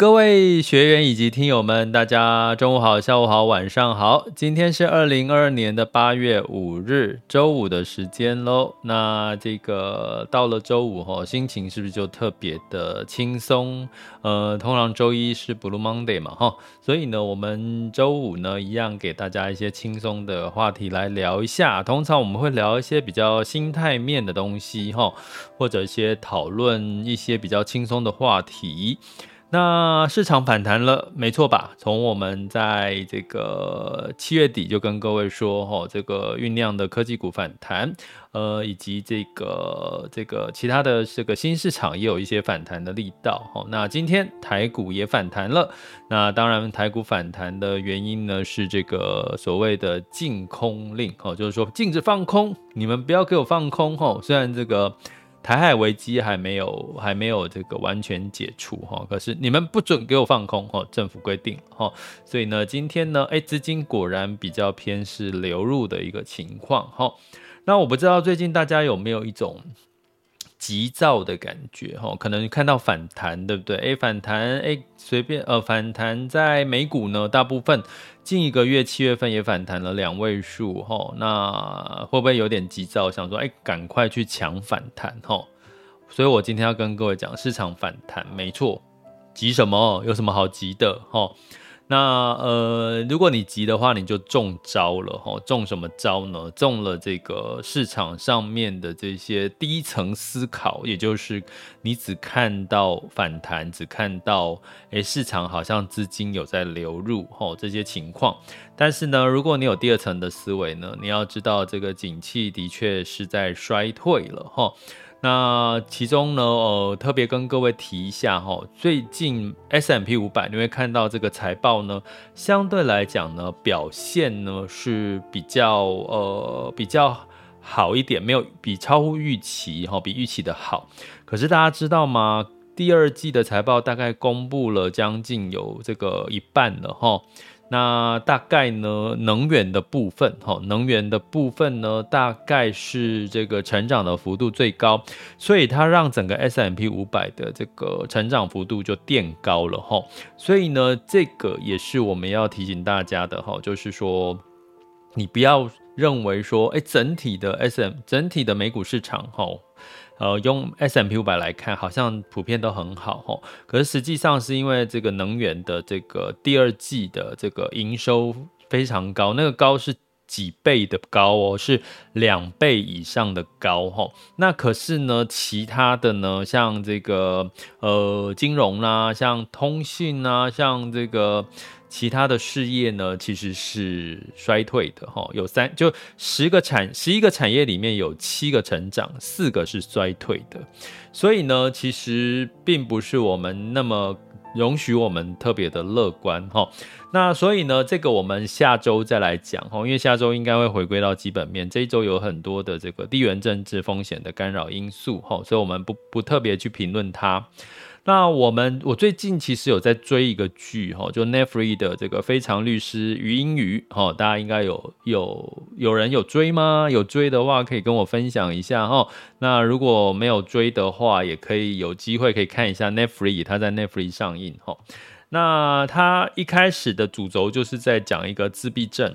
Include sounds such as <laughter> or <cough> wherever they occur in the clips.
各位学员以及听友们，大家中午好、下午好、晚上好。今天是二零二二年的八月五日，周五的时间喽。那这个到了周五哈，心情是不是就特别的轻松？呃，通常周一是 Blue Monday 嘛哈，所以呢，我们周五呢一样给大家一些轻松的话题来聊一下。通常我们会聊一些比较心态面的东西哈，或者一些讨论一些比较轻松的话题。那市场反弹了，没错吧？从我们在这个七月底就跟各位说，哈，这个酝酿的科技股反弹，呃，以及这个这个其他的这个新市场也有一些反弹的力道，哈。那今天台股也反弹了，那当然台股反弹的原因呢，是这个所谓的禁空令，哦，就是说禁止放空，你们不要给我放空，哈。虽然这个。台海危机还没有还没有这个完全解除哈，可是你们不准给我放空哈，政府规定哈，所以呢，今天呢，哎，资金果然比较偏是流入的一个情况哈。那我不知道最近大家有没有一种。急躁的感觉哈，可能看到反弹，对不对？哎，反弹，哎，随便呃，反弹在美股呢，大部分近一个月七月份也反弹了两位数哈，那会不会有点急躁？想说，哎，赶快去抢反弹哈。所以我今天要跟各位讲，市场反弹没错，急什么？有什么好急的哈？那呃，如果你急的话，你就中招了哈。中什么招呢？中了这个市场上面的这些低层思考，也就是你只看到反弹，只看到诶市场好像资金有在流入哈这些情况。但是呢，如果你有第二层的思维呢，你要知道这个景气的确是在衰退了哈。那其中呢，呃，特别跟各位提一下哈，最近 S M P 500你会看到这个财报呢，相对来讲呢，表现呢是比较呃比较好一点，没有比超乎预期哈，比预期的好。可是大家知道吗？第二季的财报大概公布了将近有这个一半了哈。那大概呢，能源的部分，哈，能源的部分呢，大概是这个成长的幅度最高，所以它让整个 S M P 500的这个成长幅度就垫高了，哈，所以呢，这个也是我们要提醒大家的，哈，就是说，你不要认为说，哎，整体的 S M 整体的美股市场，哈。呃，用 S M P 500来看，好像普遍都很好吼。可是实际上是因为这个能源的这个第二季的这个营收非常高，那个高是几倍的高哦，是两倍以上的高吼。那可是呢，其他的呢，像这个呃金融啦，像通讯啊，像这个。其他的事业呢，其实是衰退的哈，有三就十个产十一个产业里面有七个成长，四个是衰退的，所以呢，其实并不是我们那么容许我们特别的乐观哈。那所以呢，这个我们下周再来讲哈，因为下周应该会回归到基本面，这一周有很多的这个地缘政治风险的干扰因素哈，所以我们不不特别去评论它。那我们我最近其实有在追一个剧哈，就 Netflix 的这个《非常律师禹英禑》哈，大家应该有有有人有追吗？有追的话可以跟我分享一下哈。那如果没有追的话，也可以有机会可以看一下 Netflix，它在 Netflix 上映哈。那它一开始的主轴就是在讲一个自闭症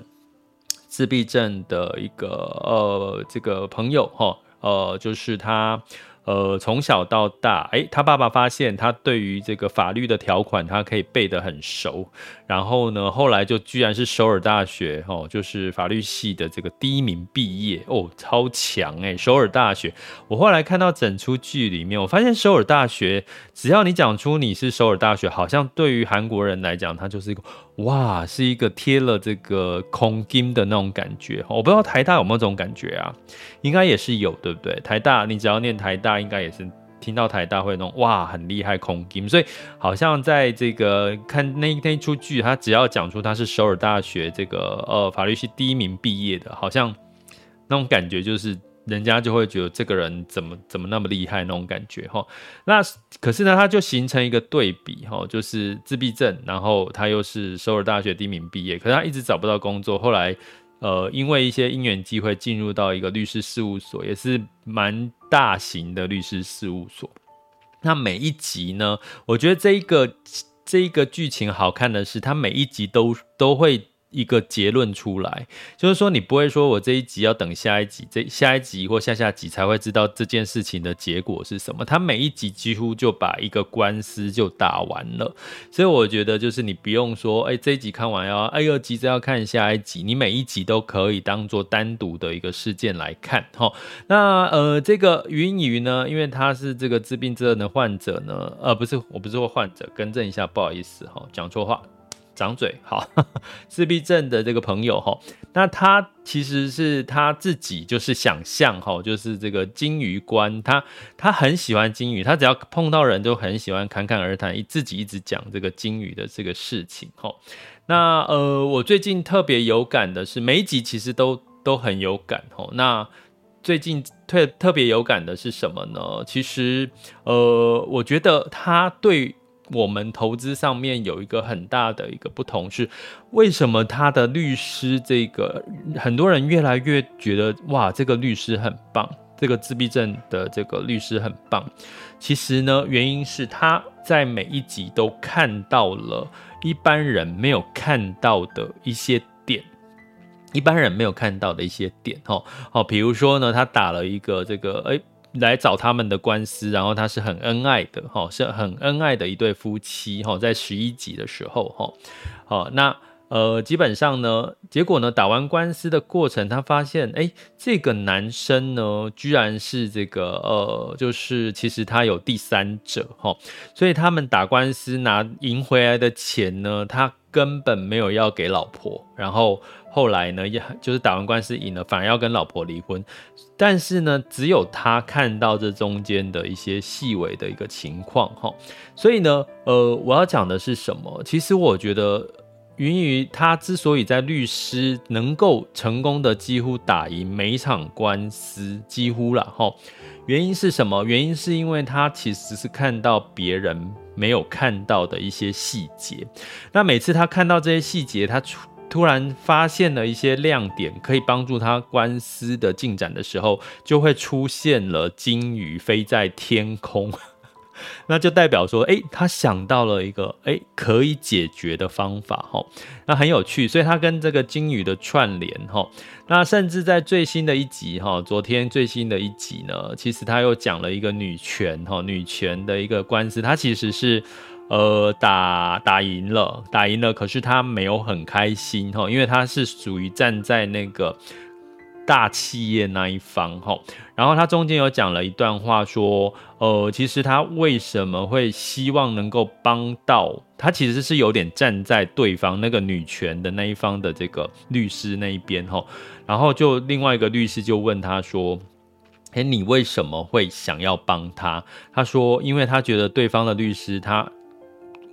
自闭症的一个呃这个朋友哈，呃就是他。呃，从小到大，诶，他爸爸发现他对于这个法律的条款，他可以背得很熟。然后呢，后来就居然是首尔大学哦，就是法律系的这个第一名毕业哦，超强诶，首尔大学。我后来看到整出剧里面，我发现首尔大学，只要你讲出你是首尔大学，好像对于韩国人来讲，它就是一个哇，是一个贴了这个空金的那种感觉。我不知道台大有没有这种感觉啊？应该也是有，对不对？台大，你只要念台大。应该也是听到台大会那种哇，很厉害空金，所以好像在这个看那那出剧，他只要讲出他是首尔大学这个呃法律系第一名毕业的，好像那种感觉就是人家就会觉得这个人怎么怎么那么厉害那种感觉哈。那可是呢，他就形成一个对比哈，就是自闭症，然后他又是首尔大学第一名毕业，可是他一直找不到工作，后来。呃，因为一些因缘机会进入到一个律师事务所，也是蛮大型的律师事务所。那每一集呢，我觉得这一个这一个剧情好看的是，它每一集都都会。一个结论出来，就是说你不会说我这一集要等下一集，这下一集或下下集才会知道这件事情的结果是什么。他每一集几乎就把一个官司就打完了，所以我觉得就是你不用说，哎，这一集看完要，哎呦，急着要看下一集，你每一集都可以当做单独的一个事件来看。哈，那呃，这个云雨呢，因为他是这个自闭症的患者呢，呃，不是，我不是说患者，更正一下，不好意思哈，讲错话。掌嘴 <laughs> 好，自闭症的这个朋友哈，那他其实是他自己就是想象哈，就是这个金鱼观，他他很喜欢金鱼，他只要碰到人都很喜欢侃侃而谈，自己一直讲这个金鱼的这个事情哈。那呃，我最近特别有感的是每一集其实都都很有感哈。那最近特特别有感的是什么呢？其实呃，我觉得他对。我们投资上面有一个很大的一个不同是，为什么他的律师这个很多人越来越觉得哇，这个律师很棒，这个自闭症的这个律师很棒。其实呢，原因是他在每一集都看到了一般人没有看到的一些点，一般人没有看到的一些点。哦好，比如说呢，他打了一个这个诶来找他们的官司，然后他是很恩爱的，哈，是很恩爱的一对夫妻，哈，在十一集的时候，哈，好，那呃，基本上呢，结果呢，打完官司的过程，他发现，哎，这个男生呢，居然是这个，呃，就是其实他有第三者，哈，所以他们打官司拿赢回来的钱呢，他根本没有要给老婆，然后。后来呢，也就是打完官司赢了，反而要跟老婆离婚。但是呢，只有他看到这中间的一些细微的一个情况哈。所以呢，呃，我要讲的是什么？其实我觉得源于他之所以在律师能够成功的几乎打赢每一场官司，几乎了哈。原因是什么？原因是因为他其实是看到别人没有看到的一些细节。那每次他看到这些细节，他出。突然发现了一些亮点，可以帮助他官司的进展的时候，就会出现了金鱼飞在天空，那就代表说，诶，他想到了一个诶可以解决的方法，哈，那很有趣，所以他跟这个金鱼的串联，哈，那甚至在最新的一集，哈，昨天最新的一集呢，其实他又讲了一个女权，哈，女权的一个官司，他其实是。呃，打打赢了，打赢了，可是他没有很开心哈，因为他是属于站在那个大企业那一方哈。然后他中间有讲了一段话，说，呃，其实他为什么会希望能够帮到他，其实是有点站在对方那个女权的那一方的这个律师那一边哈。然后就另外一个律师就问他说，哎，你为什么会想要帮他？他说，因为他觉得对方的律师他。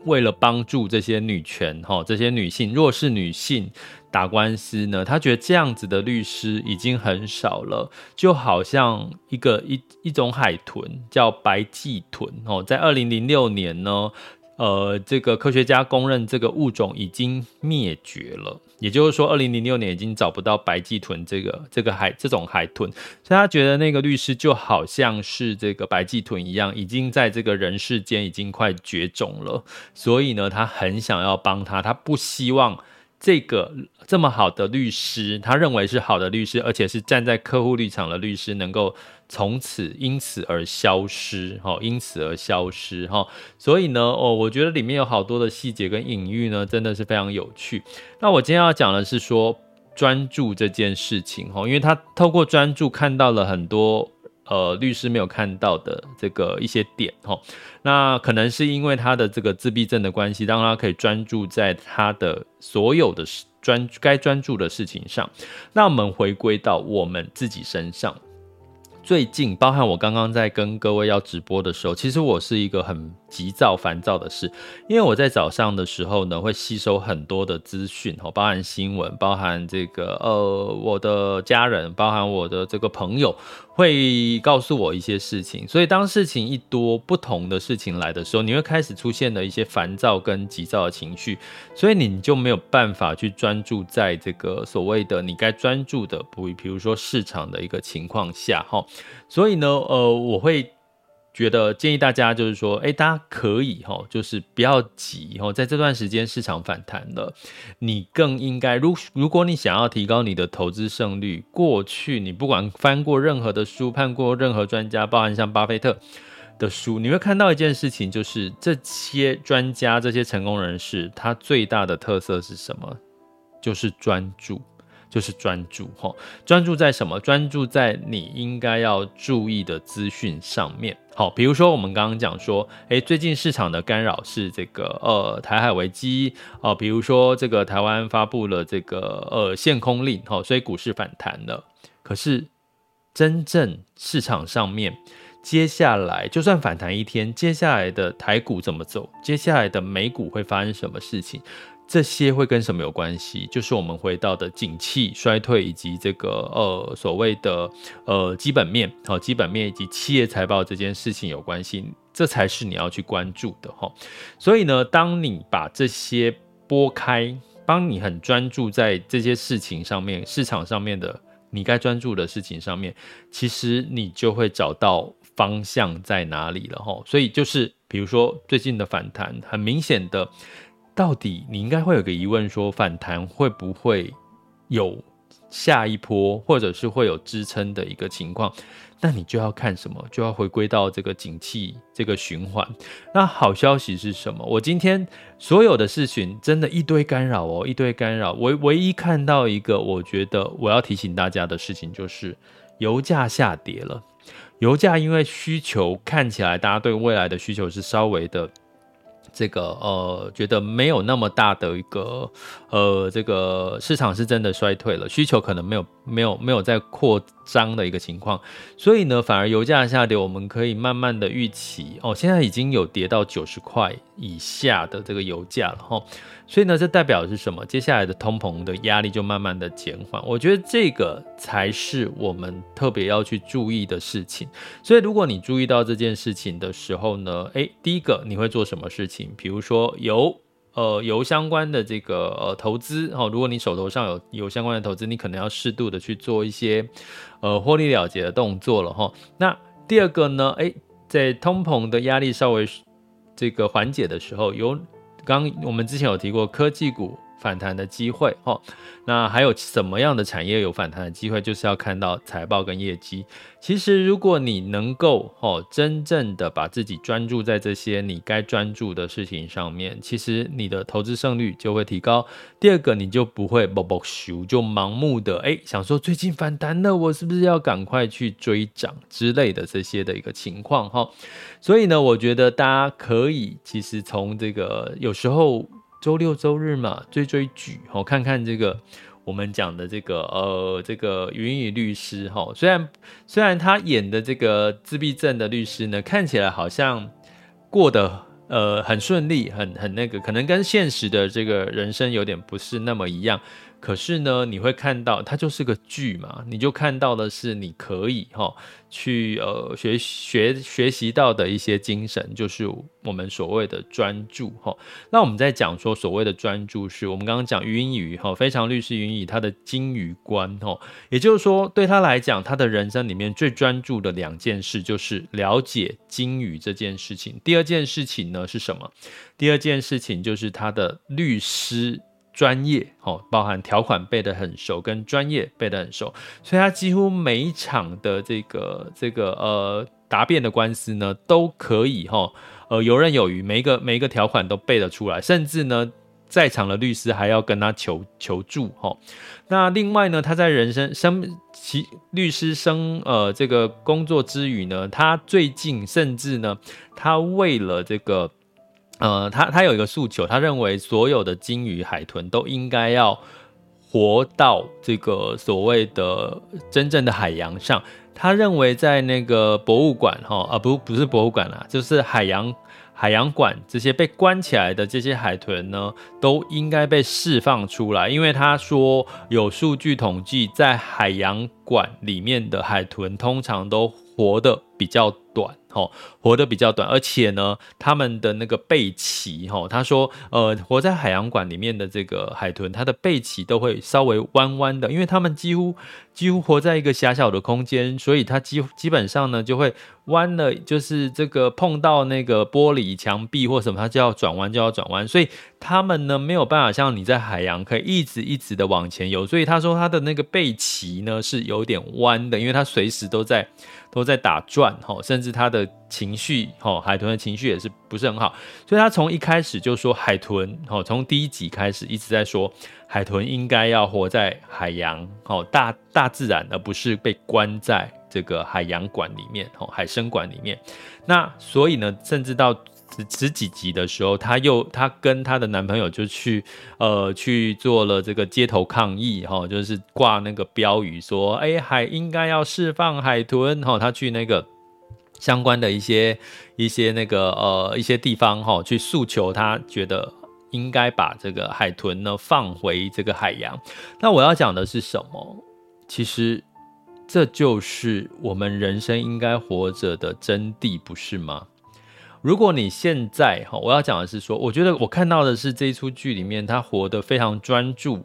为了帮助这些女权哈，这些女性弱势女性打官司呢，他觉得这样子的律师已经很少了，就好像一个一一种海豚叫白髻豚哦，在二零零六年呢。呃，这个科学家公认这个物种已经灭绝了，也就是说，二零零六年已经找不到白鳍豚这个这个海这种海豚，所以他觉得那个律师就好像是这个白鳍豚一样，已经在这个人世间已经快绝种了，所以呢，他很想要帮他，他不希望这个这么好的律师，他认为是好的律师，而且是站在客户立场的律师，能够从此因此而消失，哈，因此而消失，哈。所以呢，哦，我觉得里面有好多的细节跟隐喻呢，真的是非常有趣。那我今天要讲的是说专注这件事情，哈，因为他透过专注看到了很多。呃，律师没有看到的这个一些点哈，那可能是因为他的这个自闭症的关系，让他可以专注在他的所有的专该专注的事情上。那我们回归到我们自己身上。最近，包含我刚刚在跟各位要直播的时候，其实我是一个很急躁、烦躁的事，因为我在早上的时候呢，会吸收很多的资讯，哦，包含新闻，包含这个呃，我的家人，包含我的这个朋友。会告诉我一些事情，所以当事情一多，不同的事情来的时候，你会开始出现了一些烦躁跟急躁的情绪，所以你就没有办法去专注在这个所谓的你该专注的，不，比如说市场的一个情况下，哈，所以呢，呃，我会。觉得建议大家就是说，哎，大家可以哈，就是不要急哈，在这段时间市场反弹了，你更应该，如如果你想要提高你的投资胜率，过去你不管翻过任何的书，看过任何专家，包含像巴菲特的书，你会看到一件事情，就是这些专家、这些成功人士，他最大的特色是什么？就是专注。就是专注哈，专注在什么？专注在你应该要注意的资讯上面。好，比如说我们刚刚讲说，诶，最近市场的干扰是这个呃台海危机哦，比如说这个台湾发布了这个呃限空令，好，所以股市反弹了。可是真正市场上面，接下来就算反弹一天，接下来的台股怎么走？接下来的美股会发生什么事情？这些会跟什么有关系？就是我们回到的景气衰退，以及这个呃所谓的呃基本面，好，基本面以及企业财报这件事情有关系，这才是你要去关注的哈。所以呢，当你把这些拨开，帮你很专注在这些事情上面，市场上面的你该专注的事情上面，其实你就会找到方向在哪里了哈。所以就是比如说最近的反弹，很明显的。到底你应该会有个疑问，说反弹会不会有下一波，或者是会有支撑的一个情况？那你就要看什么？就要回归到这个景气这个循环。那好消息是什么？我今天所有的事情真的一堆干扰哦，一堆干扰。唯唯一看到一个，我觉得我要提醒大家的事情就是油价下跌了。油价因为需求看起来，大家对未来的需求是稍微的。这个呃，觉得没有那么大的一个呃，这个市场是真的衰退了，需求可能没有没有没有在扩张的一个情况，所以呢，反而油价下跌，我们可以慢慢的预期哦，现在已经有跌到九十块以下的这个油价了哈。所以呢，这代表的是什么？接下来的通膨的压力就慢慢的减缓。我觉得这个才是我们特别要去注意的事情。所以，如果你注意到这件事情的时候呢，诶，第一个你会做什么事情？比如说油，呃，有相关的这个呃投资哦，如果你手头上有有相关的投资，你可能要适度的去做一些呃获利了结的动作了哈。那第二个呢，诶，在通膨的压力稍微这个缓解的时候，有。刚我们之前有提过科技股反弹的机会哦，那还有什么样的产业有反弹的机会？就是要看到财报跟业绩。其实如果你能够哦，真正的把自己专注在这些你该专注的事情上面，其实你的投资胜率就会提高。第二个，你就不会不不咻就盲目的哎想说最近反弹了，我是不是要赶快去追涨之类的这些的一个情况哈。所以呢，我觉得大家可以其实从这个有时候。周六周日嘛，追追剧，哈看看这个我们讲的这个呃，这个云雨律师哈。虽然虽然他演的这个自闭症的律师呢，看起来好像过得呃很顺利，很很那个，可能跟现实的这个人生有点不是那么一样。可是呢，你会看到它就是个剧嘛，你就看到的是你可以哈去呃学学学习到的一些精神，就是我们所谓的专注哈。那我们在讲说所谓的专注，是我们刚刚讲云雨哈，非常律师云雨他的金鱼观哈，也就是说对他来讲，他的人生里面最专注的两件事就是了解金鱼这件事情。第二件事情呢是什么？第二件事情就是他的律师。专业哦，包含条款背得很熟，跟专业背得很熟，所以他几乎每一场的这个这个呃答辩的官司呢，都可以哈呃游刃有余，每一个每一个条款都背得出来，甚至呢。在场的律师还要跟他求求助哈，那另外呢，他在人生生其律师生呃这个工作之余呢，他最近甚至呢，他为了这个呃他他有一个诉求，他认为所有的鲸鱼海豚都应该要活到这个所谓的真正的海洋上，他认为在那个博物馆哈啊不不是博物馆啦，就是海洋。海洋馆这些被关起来的这些海豚呢，都应该被释放出来，因为他说有数据统计，在海洋馆里面的海豚通常都活得比较短。哦，活得比较短，而且呢，他们的那个背鳍，哈，他说，呃，活在海洋馆里面的这个海豚，它的背鳍都会稍微弯弯的，因为他们几乎几乎活在一个狭小的空间，所以它基基本上呢就会弯了，就是这个碰到那个玻璃墙壁或什么，它就要转弯就要转弯，所以他们呢没有办法像你在海洋可以一直一直的往前游，所以他说他的那个背鳍呢是有点弯的，因为它随时都在都在打转，哈，甚至是他的。情绪，哈，海豚的情绪也是不是很好，所以他从一开始就说海豚，哈，从第一集开始一直在说海豚应该要活在海洋，哦，大大自然，而不是被关在这个海洋馆里面，哦，海生馆里面。那所以呢，甚至到十几集的时候，他又他跟他的男朋友就去呃去做了这个街头抗议，哈，就是挂那个标语说，哎，海应该要释放海豚，哈，他去那个。相关的一些一些那个呃一些地方哈，去诉求他觉得应该把这个海豚呢放回这个海洋。那我要讲的是什么？其实这就是我们人生应该活着的真谛，不是吗？如果你现在哈，我要讲的是说，我觉得我看到的是这一出剧里面，他活得非常专注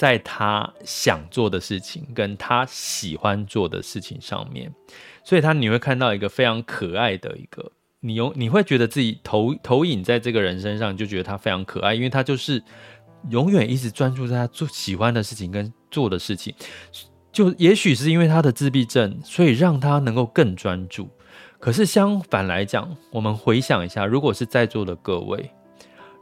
在他想做的事情跟他喜欢做的事情上面。所以他你会看到一个非常可爱的一个，你有你会觉得自己投投影在这个人身上，就觉得他非常可爱，因为他就是永远一直专注在他做喜欢的事情跟做的事情。就也许是因为他的自闭症，所以让他能够更专注。可是相反来讲，我们回想一下，如果是在座的各位，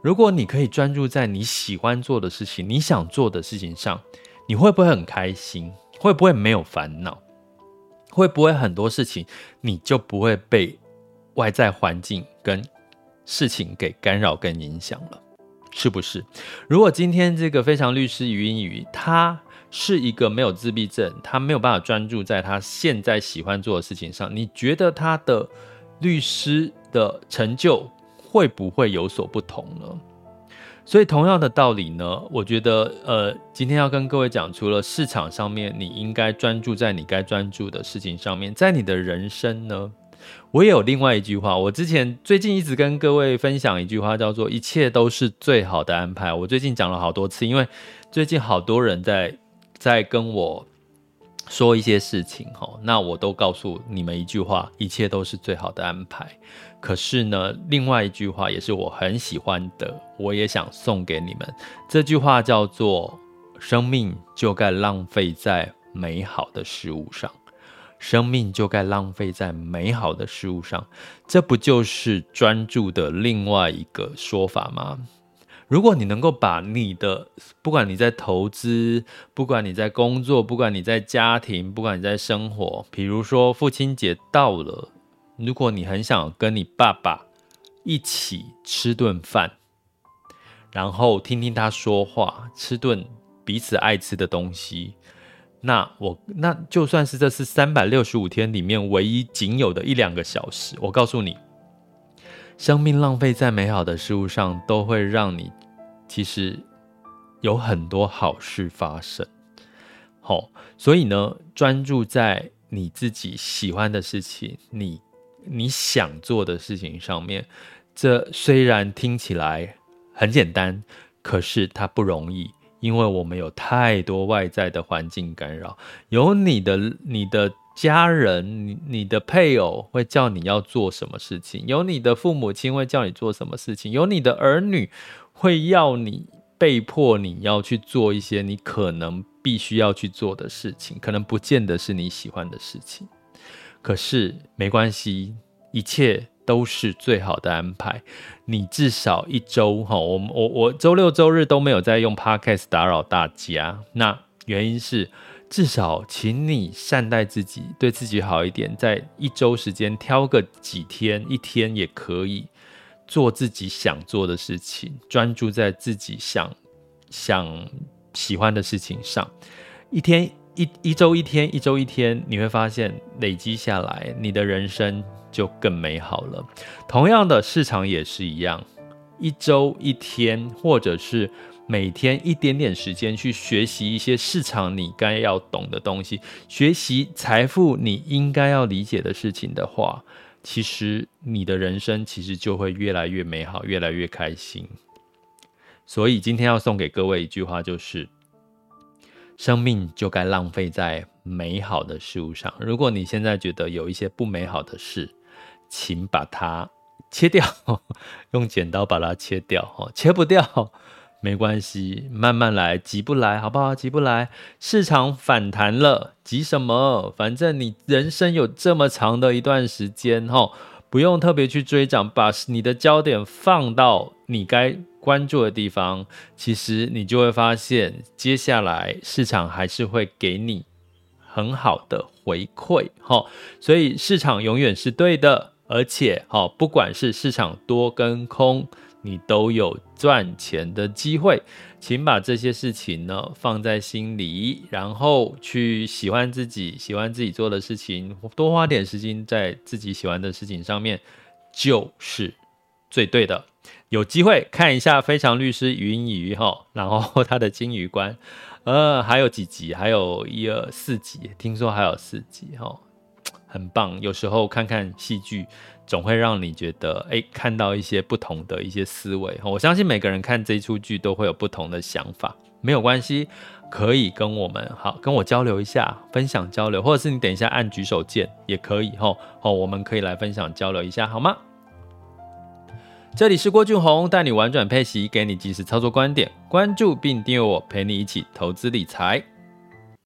如果你可以专注在你喜欢做的事情、你想做的事情上，你会不会很开心？会不会没有烦恼？会不会很多事情你就不会被外在环境跟事情给干扰跟影响了？是不是？如果今天这个非常律师禹英语，他是一个没有自闭症，他没有办法专注在他现在喜欢做的事情上，你觉得他的律师的成就会不会有所不同呢？所以同样的道理呢，我觉得，呃，今天要跟各位讲，除了市场上面，你应该专注在你该专注的事情上面，在你的人生呢，我也有另外一句话，我之前最近一直跟各位分享一句话，叫做“一切都是最好的安排”。我最近讲了好多次，因为最近好多人在在跟我说一些事情，哈，那我都告诉你们一句话：一切都是最好的安排。可是呢，另外一句话也是我很喜欢的，我也想送给你们。这句话叫做：“生命就该浪费在美好的事物上，生命就该浪费在美好的事物上。”这不就是专注的另外一个说法吗？如果你能够把你的，不管你在投资，不管你在工作，不管你在家庭，不管你在生活，比如说父亲节到了。如果你很想跟你爸爸一起吃顿饭，然后听听他说话，吃顿彼此爱吃的东西，那我那就算是这是三百六十五天里面唯一仅有的一两个小时，我告诉你，生命浪费在美好的事物上，都会让你其实有很多好事发生。好，所以呢，专注在你自己喜欢的事情，你。你想做的事情上面，这虽然听起来很简单，可是它不容易，因为我们有太多外在的环境干扰，有你的你的家人，你的配偶会叫你要做什么事情，有你的父母亲会叫你做什么事情，有你的儿女会要你被迫你要去做一些你可能必须要去做的事情，可能不见得是你喜欢的事情。可是没关系，一切都是最好的安排。你至少一周哈，我我我周六周日都没有在用 Podcast 打扰大家。那原因是，至少请你善待自己，对自己好一点，在一周时间挑个几天，一天也可以做自己想做的事情，专注在自己想想喜欢的事情上，一天。一一周一天，一周一天，你会发现累积下来，你的人生就更美好了。同样的，市场也是一样，一周一天，或者是每天一点点时间去学习一些市场你该要懂的东西，学习财富你应该要理解的事情的话，其实你的人生其实就会越来越美好，越来越开心。所以今天要送给各位一句话，就是。生命就该浪费在美好的事物上。如果你现在觉得有一些不美好的事，请把它切掉，<laughs> 用剪刀把它切掉。切不掉没关系，慢慢来，急不来，好不好？急不来。市场反弹了，急什么？反正你人生有这么长的一段时间，哈不用特别去追涨，把你的焦点放到你该关注的地方，其实你就会发现，接下来市场还是会给你很好的回馈，哈。所以市场永远是对的，而且，哈，不管是市场多跟空，你都有赚钱的机会。请把这些事情呢放在心里，然后去喜欢自己，喜欢自己做的事情，多花点时间在自己喜欢的事情上面，就是最对的。有机会看一下《非常律师禹英禑》哈，然后他的金鱼观，呃，还有几集，还有一二四集，听说还有四集哈，很棒。有时候看看戏剧，总会让你觉得，哎，看到一些不同的一些思维。我相信每个人看这出剧都会有不同的想法，没有关系，可以跟我们好跟我交流一下，分享交流，或者是你等一下按举手键也可以吼，好，我们可以来分享交流一下，好吗？这里是郭俊宏，带你玩转配息，给你及时操作观点。关注并订阅我，陪你一起投资理财。